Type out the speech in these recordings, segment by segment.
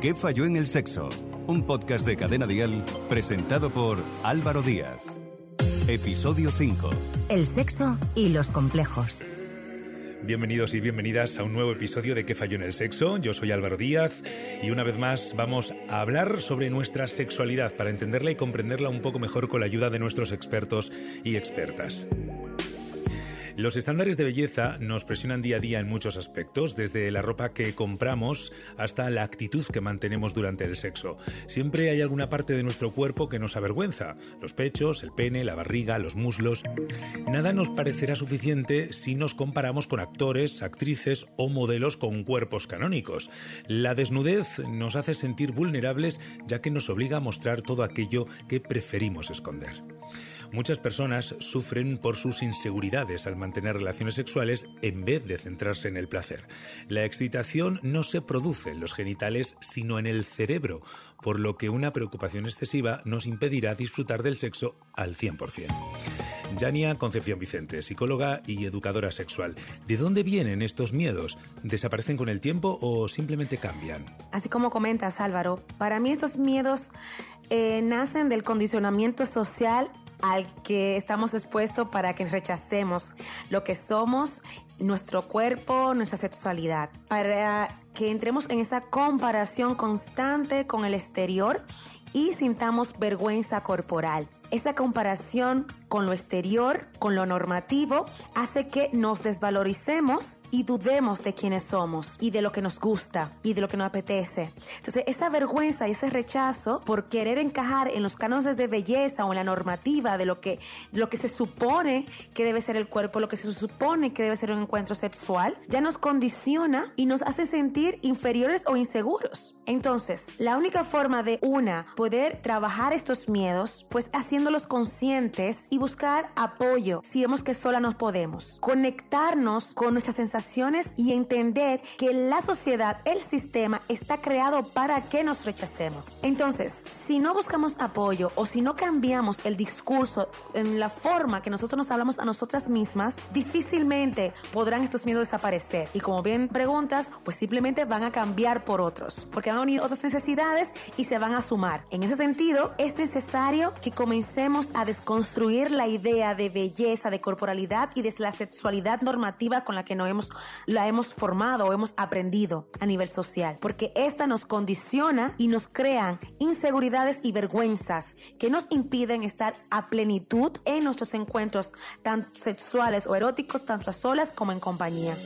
¿Qué falló en el sexo? Un podcast de Cadena Dial presentado por Álvaro Díaz. Episodio 5. El sexo y los complejos. Bienvenidos y bienvenidas a un nuevo episodio de ¿Qué falló en el sexo? Yo soy Álvaro Díaz y una vez más vamos a hablar sobre nuestra sexualidad para entenderla y comprenderla un poco mejor con la ayuda de nuestros expertos y expertas. Los estándares de belleza nos presionan día a día en muchos aspectos, desde la ropa que compramos hasta la actitud que mantenemos durante el sexo. Siempre hay alguna parte de nuestro cuerpo que nos avergüenza, los pechos, el pene, la barriga, los muslos. Nada nos parecerá suficiente si nos comparamos con actores, actrices o modelos con cuerpos canónicos. La desnudez nos hace sentir vulnerables ya que nos obliga a mostrar todo aquello que preferimos esconder. Muchas personas sufren por sus inseguridades al mantener relaciones sexuales en vez de centrarse en el placer. La excitación no se produce en los genitales sino en el cerebro, por lo que una preocupación excesiva nos impedirá disfrutar del sexo al 100%. Yania Concepción Vicente, psicóloga y educadora sexual. ¿De dónde vienen estos miedos? ¿Desaparecen con el tiempo o simplemente cambian? Así como comentas Álvaro, para mí estos miedos eh, nacen del condicionamiento social al que estamos expuestos para que rechacemos lo que somos, nuestro cuerpo, nuestra sexualidad, para que entremos en esa comparación constante con el exterior y sintamos vergüenza corporal. Esa comparación con lo exterior, con lo normativo, hace que nos desvaloricemos y dudemos de quiénes somos y de lo que nos gusta y de lo que nos apetece. Entonces, esa vergüenza y ese rechazo por querer encajar en los cánones de belleza o en la normativa de lo que, lo que se supone que debe ser el cuerpo, lo que se supone que debe ser un encuentro sexual, ya nos condiciona y nos hace sentir inferiores o inseguros. Entonces, la única forma de una poder trabajar estos miedos, pues haciendo haciéndolos conscientes y buscar apoyo si vemos que sola nos podemos. Conectarnos con nuestras sensaciones y entender que la sociedad, el sistema, está creado para que nos rechacemos. Entonces, si no buscamos apoyo o si no cambiamos el discurso en la forma que nosotros nos hablamos a nosotras mismas, difícilmente podrán estos miedos desaparecer. Y como bien preguntas, pues simplemente van a cambiar por otros, porque van a venir otras necesidades y se van a sumar. En ese sentido, es necesario que comencemos a desconstruir la idea de belleza, de corporalidad y de la sexualidad normativa con la que no hemos, la hemos formado o hemos aprendido a nivel social. Porque esta nos condiciona y nos crean inseguridades y vergüenzas que nos impiden estar a plenitud en nuestros encuentros, tanto sexuales o eróticos, tanto a solas como en compañía.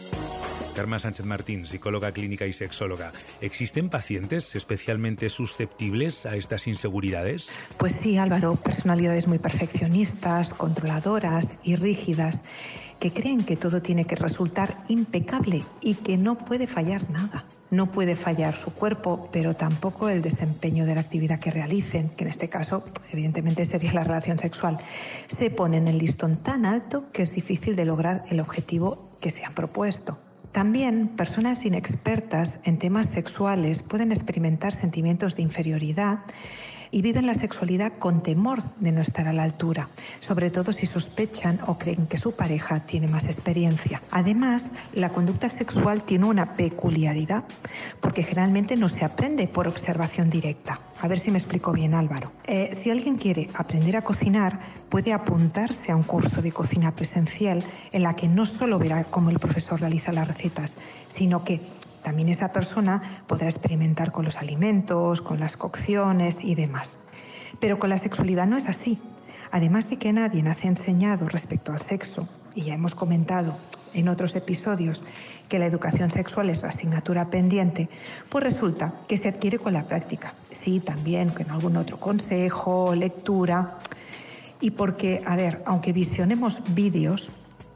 Karma Sánchez Martín, psicóloga clínica y sexóloga. ¿Existen pacientes especialmente susceptibles a estas inseguridades? Pues sí, Álvaro, personalidades muy perfeccionistas, controladoras y rígidas, que creen que todo tiene que resultar impecable y que no puede fallar nada. No puede fallar su cuerpo, pero tampoco el desempeño de la actividad que realicen, que en este caso evidentemente sería la relación sexual. Se ponen el listón tan alto que es difícil de lograr el objetivo que se han propuesto. También personas inexpertas en temas sexuales pueden experimentar sentimientos de inferioridad y viven la sexualidad con temor de no estar a la altura, sobre todo si sospechan o creen que su pareja tiene más experiencia. Además, la conducta sexual tiene una peculiaridad, porque generalmente no se aprende por observación directa. A ver si me explico bien, Álvaro. Eh, si alguien quiere aprender a cocinar, puede apuntarse a un curso de cocina presencial en la que no solo verá cómo el profesor realiza las recetas, sino que también esa persona podrá experimentar con los alimentos, con las cocciones y demás. Pero con la sexualidad no es así. Además de que nadie nace enseñado respecto al sexo, y ya hemos comentado en otros episodios que la educación sexual es la asignatura pendiente, pues resulta que se adquiere con la práctica. Sí, también con algún otro consejo, lectura. Y porque, a ver, aunque visionemos vídeos,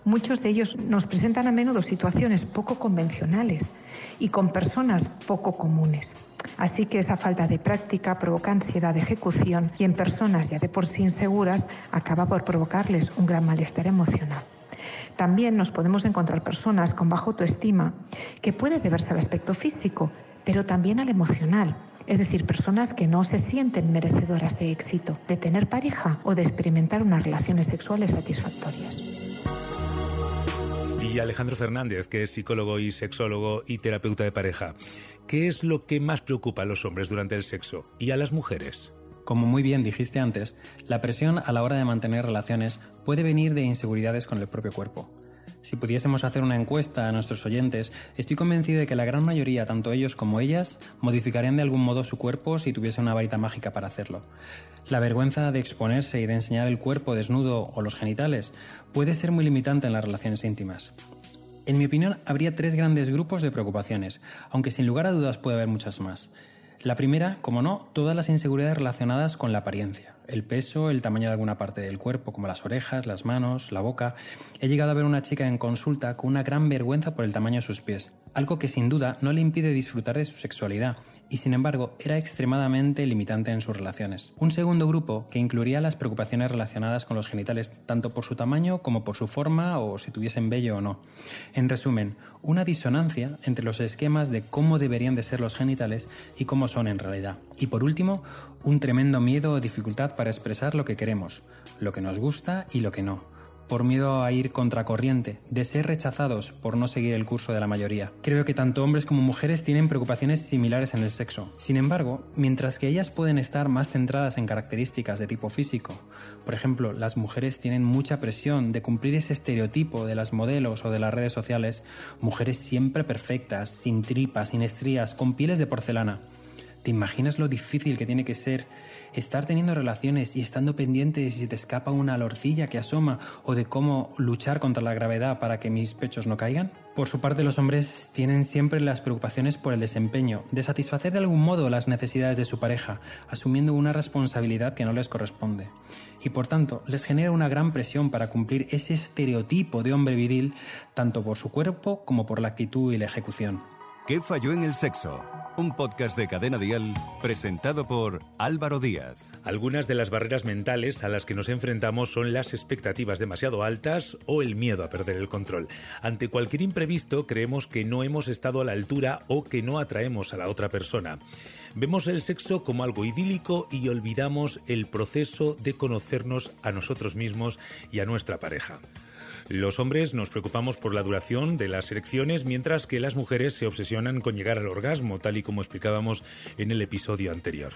muchos de ellos nos presentan a menudo situaciones poco convencionales y con personas poco comunes. Así que esa falta de práctica provoca ansiedad de ejecución y en personas ya de por sí inseguras acaba por provocarles un gran malestar emocional. También nos podemos encontrar personas con baja autoestima, que puede deberse al aspecto físico, pero también al emocional. Es decir, personas que no se sienten merecedoras de éxito, de tener pareja o de experimentar unas relaciones sexuales satisfactorias. Y Alejandro Fernández, que es psicólogo y sexólogo y terapeuta de pareja. ¿Qué es lo que más preocupa a los hombres durante el sexo y a las mujeres? Como muy bien dijiste antes, la presión a la hora de mantener relaciones puede venir de inseguridades con el propio cuerpo. Si pudiésemos hacer una encuesta a nuestros oyentes, estoy convencido de que la gran mayoría, tanto ellos como ellas, modificarían de algún modo su cuerpo si tuviese una varita mágica para hacerlo. La vergüenza de exponerse y de enseñar el cuerpo desnudo o los genitales puede ser muy limitante en las relaciones íntimas. En mi opinión, habría tres grandes grupos de preocupaciones, aunque sin lugar a dudas puede haber muchas más. La primera, como no, todas las inseguridades relacionadas con la apariencia el peso, el tamaño de alguna parte del cuerpo, como las orejas, las manos, la boca. He llegado a ver una chica en consulta con una gran vergüenza por el tamaño de sus pies, algo que sin duda no le impide disfrutar de su sexualidad, y sin embargo era extremadamente limitante en sus relaciones. Un segundo grupo que incluiría las preocupaciones relacionadas con los genitales, tanto por su tamaño como por su forma o si tuviesen vello o no. En resumen, una disonancia entre los esquemas de cómo deberían de ser los genitales y cómo son en realidad. Y por último, un tremendo miedo o dificultad para expresar lo que queremos, lo que nos gusta y lo que no, por miedo a ir contracorriente, de ser rechazados por no seguir el curso de la mayoría. Creo que tanto hombres como mujeres tienen preocupaciones similares en el sexo. Sin embargo, mientras que ellas pueden estar más centradas en características de tipo físico, por ejemplo, las mujeres tienen mucha presión de cumplir ese estereotipo de las modelos o de las redes sociales, mujeres siempre perfectas, sin tripas, sin estrías, con pieles de porcelana. ¿Te imaginas lo difícil que tiene que ser estar teniendo relaciones y estando pendiente de si te escapa una lorcilla que asoma o de cómo luchar contra la gravedad para que mis pechos no caigan? Por su parte, los hombres tienen siempre las preocupaciones por el desempeño, de satisfacer de algún modo las necesidades de su pareja, asumiendo una responsabilidad que no les corresponde. Y por tanto, les genera una gran presión para cumplir ese estereotipo de hombre viril, tanto por su cuerpo como por la actitud y la ejecución. ¿Qué falló en el sexo? Un podcast de Cadena Dial presentado por Álvaro Díaz. Algunas de las barreras mentales a las que nos enfrentamos son las expectativas demasiado altas o el miedo a perder el control. Ante cualquier imprevisto creemos que no hemos estado a la altura o que no atraemos a la otra persona. Vemos el sexo como algo idílico y olvidamos el proceso de conocernos a nosotros mismos y a nuestra pareja. Los hombres nos preocupamos por la duración de las erecciones, mientras que las mujeres se obsesionan con llegar al orgasmo, tal y como explicábamos en el episodio anterior.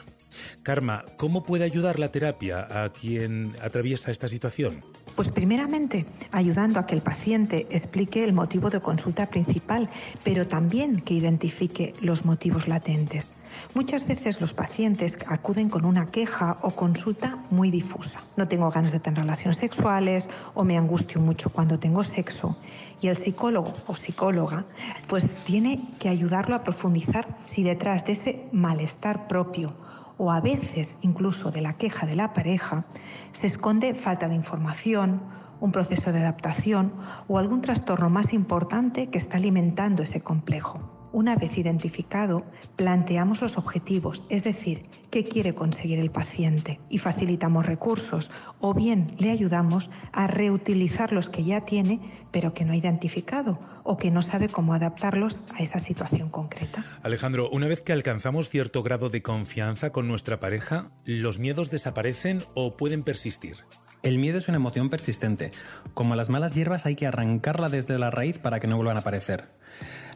Karma, ¿cómo puede ayudar la terapia a quien atraviesa esta situación? Pues primeramente, ayudando a que el paciente explique el motivo de consulta principal, pero también que identifique los motivos latentes. Muchas veces los pacientes acuden con una queja o consulta muy difusa. No tengo ganas de tener relaciones sexuales o me angustio mucho cuando tengo sexo. Y el psicólogo o psicóloga pues tiene que ayudarlo a profundizar si detrás de ese malestar propio o a veces incluso de la queja de la pareja se esconde falta de información, un proceso de adaptación o algún trastorno más importante que está alimentando ese complejo. Una vez identificado, planteamos los objetivos, es decir, qué quiere conseguir el paciente y facilitamos recursos o bien le ayudamos a reutilizar los que ya tiene pero que no ha identificado o que no sabe cómo adaptarlos a esa situación concreta. Alejandro, una vez que alcanzamos cierto grado de confianza con nuestra pareja, ¿los miedos desaparecen o pueden persistir? El miedo es una emoción persistente. Como las malas hierbas hay que arrancarla desde la raíz para que no vuelvan a aparecer.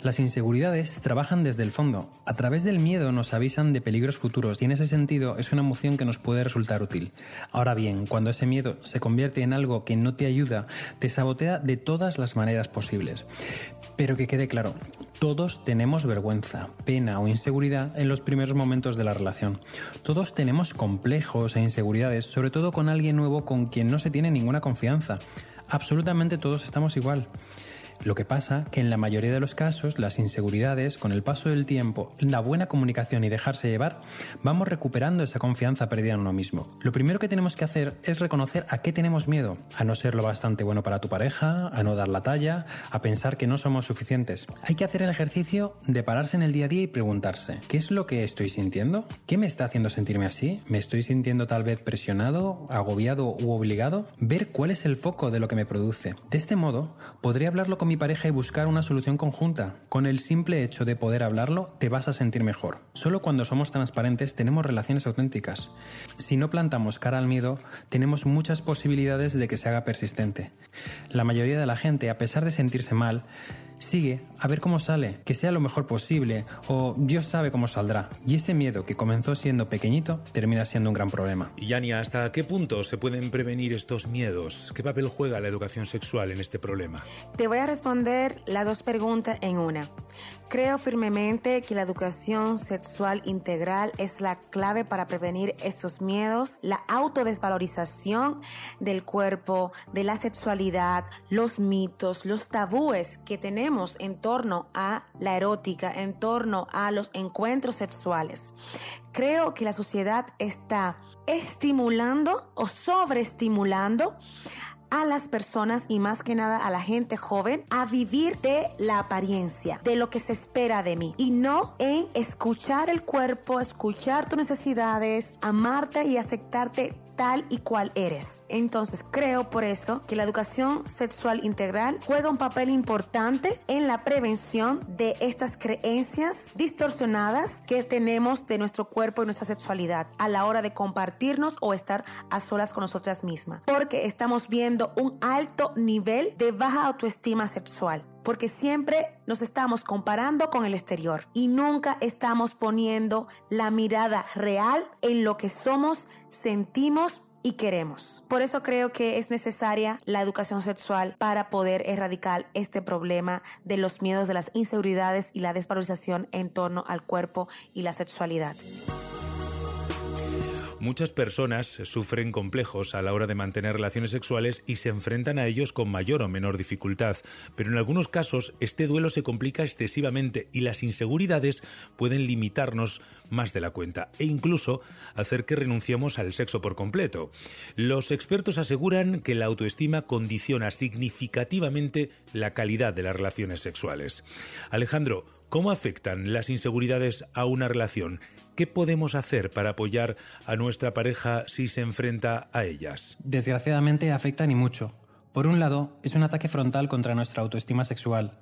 Las inseguridades trabajan desde el fondo. A través del miedo nos avisan de peligros futuros y en ese sentido es una emoción que nos puede resultar útil. Ahora bien, cuando ese miedo se convierte en algo que no te ayuda, te sabotea de todas las maneras posibles. Pero que quede claro, todos tenemos vergüenza, pena o inseguridad en los primeros momentos de la relación. Todos tenemos complejos e inseguridades, sobre todo con alguien nuevo con quien no se tiene ninguna confianza. Absolutamente todos estamos igual. Lo que pasa que en la mayoría de los casos las inseguridades, con el paso del tiempo, la buena comunicación y dejarse llevar, vamos recuperando esa confianza perdida en uno mismo. Lo primero que tenemos que hacer es reconocer a qué tenemos miedo, a no ser lo bastante bueno para tu pareja, a no dar la talla, a pensar que no somos suficientes. Hay que hacer el ejercicio de pararse en el día a día y preguntarse, ¿qué es lo que estoy sintiendo? ¿Qué me está haciendo sentirme así? ¿Me estoy sintiendo tal vez presionado, agobiado u obligado? Ver cuál es el foco de lo que me produce. De este modo, podré hablarlo con con mi pareja y buscar una solución conjunta. Con el simple hecho de poder hablarlo, te vas a sentir mejor. Solo cuando somos transparentes tenemos relaciones auténticas. Si no plantamos cara al miedo, tenemos muchas posibilidades de que se haga persistente. La mayoría de la gente, a pesar de sentirse mal, Sigue a ver cómo sale, que sea lo mejor posible o Dios sabe cómo saldrá. Y ese miedo que comenzó siendo pequeñito termina siendo un gran problema. Y Yania, ¿hasta qué punto se pueden prevenir estos miedos? ¿Qué papel juega la educación sexual en este problema? Te voy a responder las dos preguntas en una. Creo firmemente que la educación sexual integral es la clave para prevenir estos miedos, la autodesvalorización del cuerpo, de la sexualidad, los mitos, los tabúes que tenemos en torno a la erótica, en torno a los encuentros sexuales. Creo que la sociedad está estimulando o sobreestimulando a las personas y más que nada a la gente joven a vivir de la apariencia, de lo que se espera de mí. Y no en escuchar el cuerpo, escuchar tus necesidades, amarte y aceptarte tal y cual eres. Entonces creo por eso que la educación sexual integral juega un papel importante en la prevención de estas creencias distorsionadas que tenemos de nuestro cuerpo y nuestra sexualidad a la hora de compartirnos o estar a solas con nosotras mismas. Porque estamos viendo un alto nivel de baja autoestima sexual porque siempre nos estamos comparando con el exterior y nunca estamos poniendo la mirada real en lo que somos, sentimos y queremos. Por eso creo que es necesaria la educación sexual para poder erradicar este problema de los miedos, de las inseguridades y la desvalorización en torno al cuerpo y la sexualidad. Muchas personas sufren complejos a la hora de mantener relaciones sexuales y se enfrentan a ellos con mayor o menor dificultad, pero en algunos casos este duelo se complica excesivamente y las inseguridades pueden limitarnos más de la cuenta e incluso hacer que renunciemos al sexo por completo. Los expertos aseguran que la autoestima condiciona significativamente la calidad de las relaciones sexuales. Alejandro, ¿Cómo afectan las inseguridades a una relación? ¿Qué podemos hacer para apoyar a nuestra pareja si se enfrenta a ellas? Desgraciadamente afectan y mucho. Por un lado, es un ataque frontal contra nuestra autoestima sexual.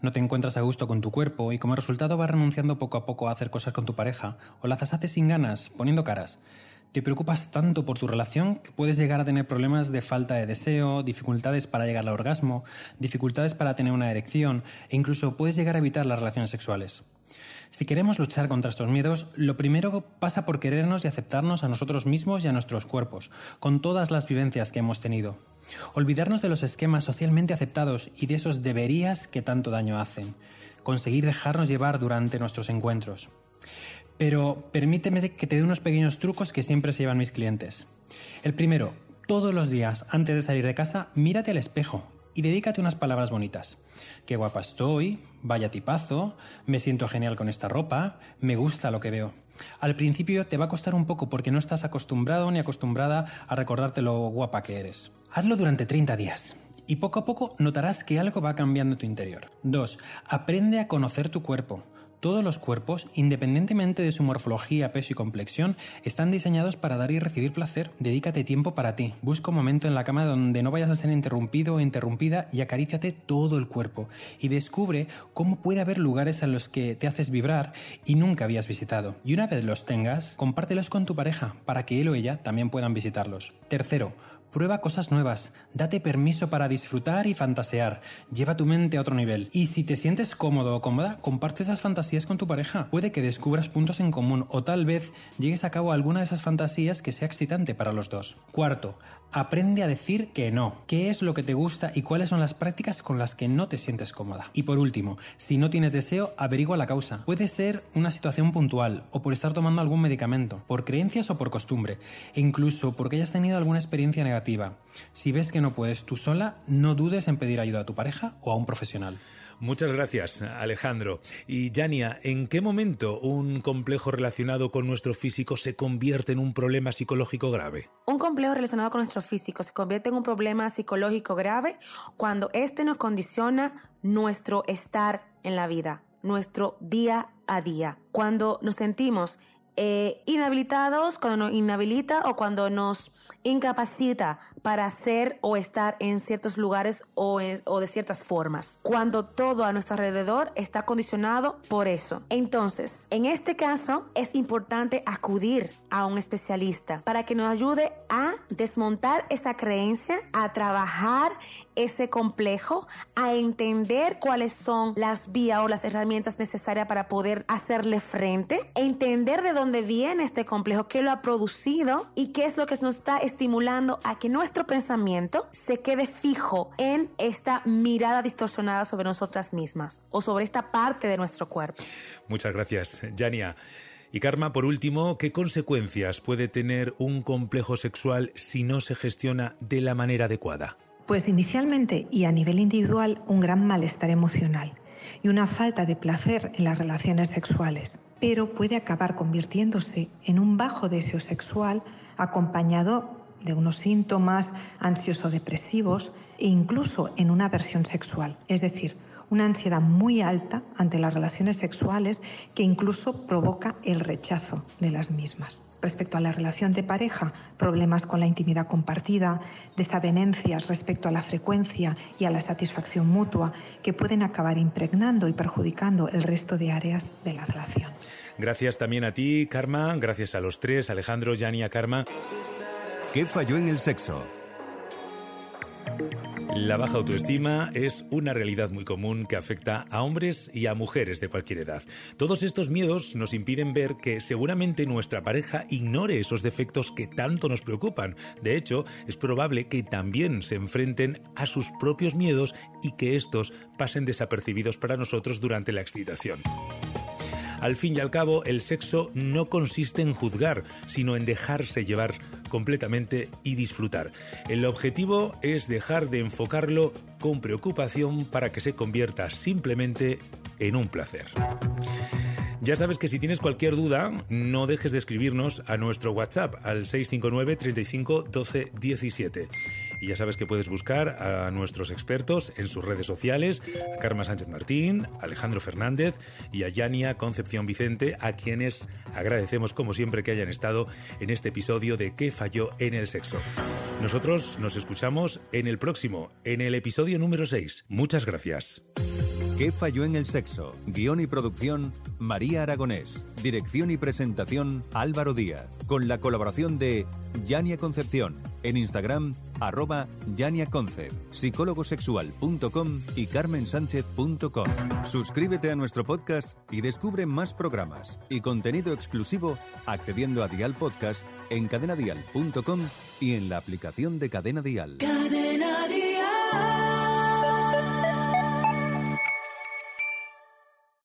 No te encuentras a gusto con tu cuerpo y como resultado vas renunciando poco a poco a hacer cosas con tu pareja o las haces sin ganas, poniendo caras. Te preocupas tanto por tu relación que puedes llegar a tener problemas de falta de deseo, dificultades para llegar al orgasmo, dificultades para tener una erección e incluso puedes llegar a evitar las relaciones sexuales. Si queremos luchar contra estos miedos, lo primero pasa por querernos y aceptarnos a nosotros mismos y a nuestros cuerpos, con todas las vivencias que hemos tenido. Olvidarnos de los esquemas socialmente aceptados y de esos deberías que tanto daño hacen. Conseguir dejarnos llevar durante nuestros encuentros. Pero permíteme que te dé unos pequeños trucos que siempre se llevan mis clientes. El primero, todos los días antes de salir de casa, mírate al espejo y dedícate unas palabras bonitas. Qué guapa estoy, vaya tipazo, me siento genial con esta ropa, me gusta lo que veo. Al principio te va a costar un poco porque no estás acostumbrado ni acostumbrada a recordarte lo guapa que eres. Hazlo durante 30 días. Y poco a poco notarás que algo va cambiando en tu interior. 2. Aprende a conocer tu cuerpo. Todos los cuerpos, independientemente de su morfología, peso y complexión, están diseñados para dar y recibir placer. Dedícate tiempo para ti. Busca un momento en la cama donde no vayas a ser interrumpido o interrumpida y acaríciate todo el cuerpo. Y descubre cómo puede haber lugares en los que te haces vibrar y nunca habías visitado. Y una vez los tengas, compártelos con tu pareja para que él o ella también puedan visitarlos. Tercero, Prueba cosas nuevas, date permiso para disfrutar y fantasear, lleva tu mente a otro nivel. Y si te sientes cómodo o cómoda, comparte esas fantasías con tu pareja. Puede que descubras puntos en común o tal vez llegues a cabo alguna de esas fantasías que sea excitante para los dos. Cuarto, aprende a decir que no. ¿Qué es lo que te gusta y cuáles son las prácticas con las que no te sientes cómoda? Y por último, si no tienes deseo, averigua la causa. Puede ser una situación puntual o por estar tomando algún medicamento, por creencias o por costumbre, e incluso porque hayas tenido alguna experiencia negativa. Si ves que no puedes tú sola, no dudes en pedir ayuda a tu pareja o a un profesional. Muchas gracias, Alejandro. Y Yania, ¿en qué momento un complejo relacionado con nuestro físico se convierte en un problema psicológico grave? Un complejo relacionado con nuestro físico se convierte en un problema psicológico grave cuando éste nos condiciona nuestro estar en la vida, nuestro día a día. Cuando nos sentimos eh, inhabilitados, cuando nos inhabilita o cuando nos incapacita para hacer o estar en ciertos lugares o, o de ciertas formas. Cuando todo a nuestro alrededor está condicionado por eso. Entonces, en este caso es importante acudir a un especialista para que nos ayude a desmontar esa creencia, a trabajar ese complejo, a entender cuáles son las vías o las herramientas necesarias para poder hacerle frente, entender de dónde viene este complejo, qué lo ha producido y qué es lo que nos está estimulando a que nuestro pensamiento se quede fijo en esta mirada distorsionada sobre nosotras mismas o sobre esta parte de nuestro cuerpo. Muchas gracias, Jania. Y Karma, por último, ¿qué consecuencias puede tener un complejo sexual si no se gestiona de la manera adecuada? Pues inicialmente y a nivel individual un gran malestar emocional y una falta de placer en las relaciones sexuales, pero puede acabar convirtiéndose en un bajo deseo sexual acompañado de unos síntomas ansioso-depresivos e incluso en una aversión sexual, es decir, una ansiedad muy alta ante las relaciones sexuales que incluso provoca el rechazo de las mismas. Respecto a la relación de pareja, problemas con la intimidad compartida, desavenencias respecto a la frecuencia y a la satisfacción mutua que pueden acabar impregnando y perjudicando el resto de áreas de la relación. Gracias también a ti, Karma, gracias a los tres, Alejandro, Yania, Karma. ¿Qué falló en el sexo? La baja autoestima es una realidad muy común que afecta a hombres y a mujeres de cualquier edad. Todos estos miedos nos impiden ver que seguramente nuestra pareja ignore esos defectos que tanto nos preocupan. De hecho, es probable que también se enfrenten a sus propios miedos y que estos pasen desapercibidos para nosotros durante la excitación. Al fin y al cabo, el sexo no consiste en juzgar, sino en dejarse llevar completamente y disfrutar. El objetivo es dejar de enfocarlo con preocupación para que se convierta simplemente en un placer. Ya sabes que si tienes cualquier duda, no dejes de escribirnos a nuestro WhatsApp al 659 35 12 17. Y ya sabes que puedes buscar a nuestros expertos en sus redes sociales, a Karma Sánchez Martín, Alejandro Fernández y a Yania Concepción Vicente, a quienes agradecemos como siempre que hayan estado en este episodio de ¿Qué falló en el sexo? Nosotros nos escuchamos en el próximo, en el episodio número 6. Muchas gracias. ¿Qué falló en el sexo? Guión y producción, María Aragonés. Dirección y presentación, Álvaro Díaz. Con la colaboración de Yania Concepción. En Instagram, arroba psicólogosexual.com y carmensánchez.com. Suscríbete a nuestro podcast y descubre más programas y contenido exclusivo accediendo a Dial Podcast en cadenadial.com y en la aplicación de. Cadena Dial.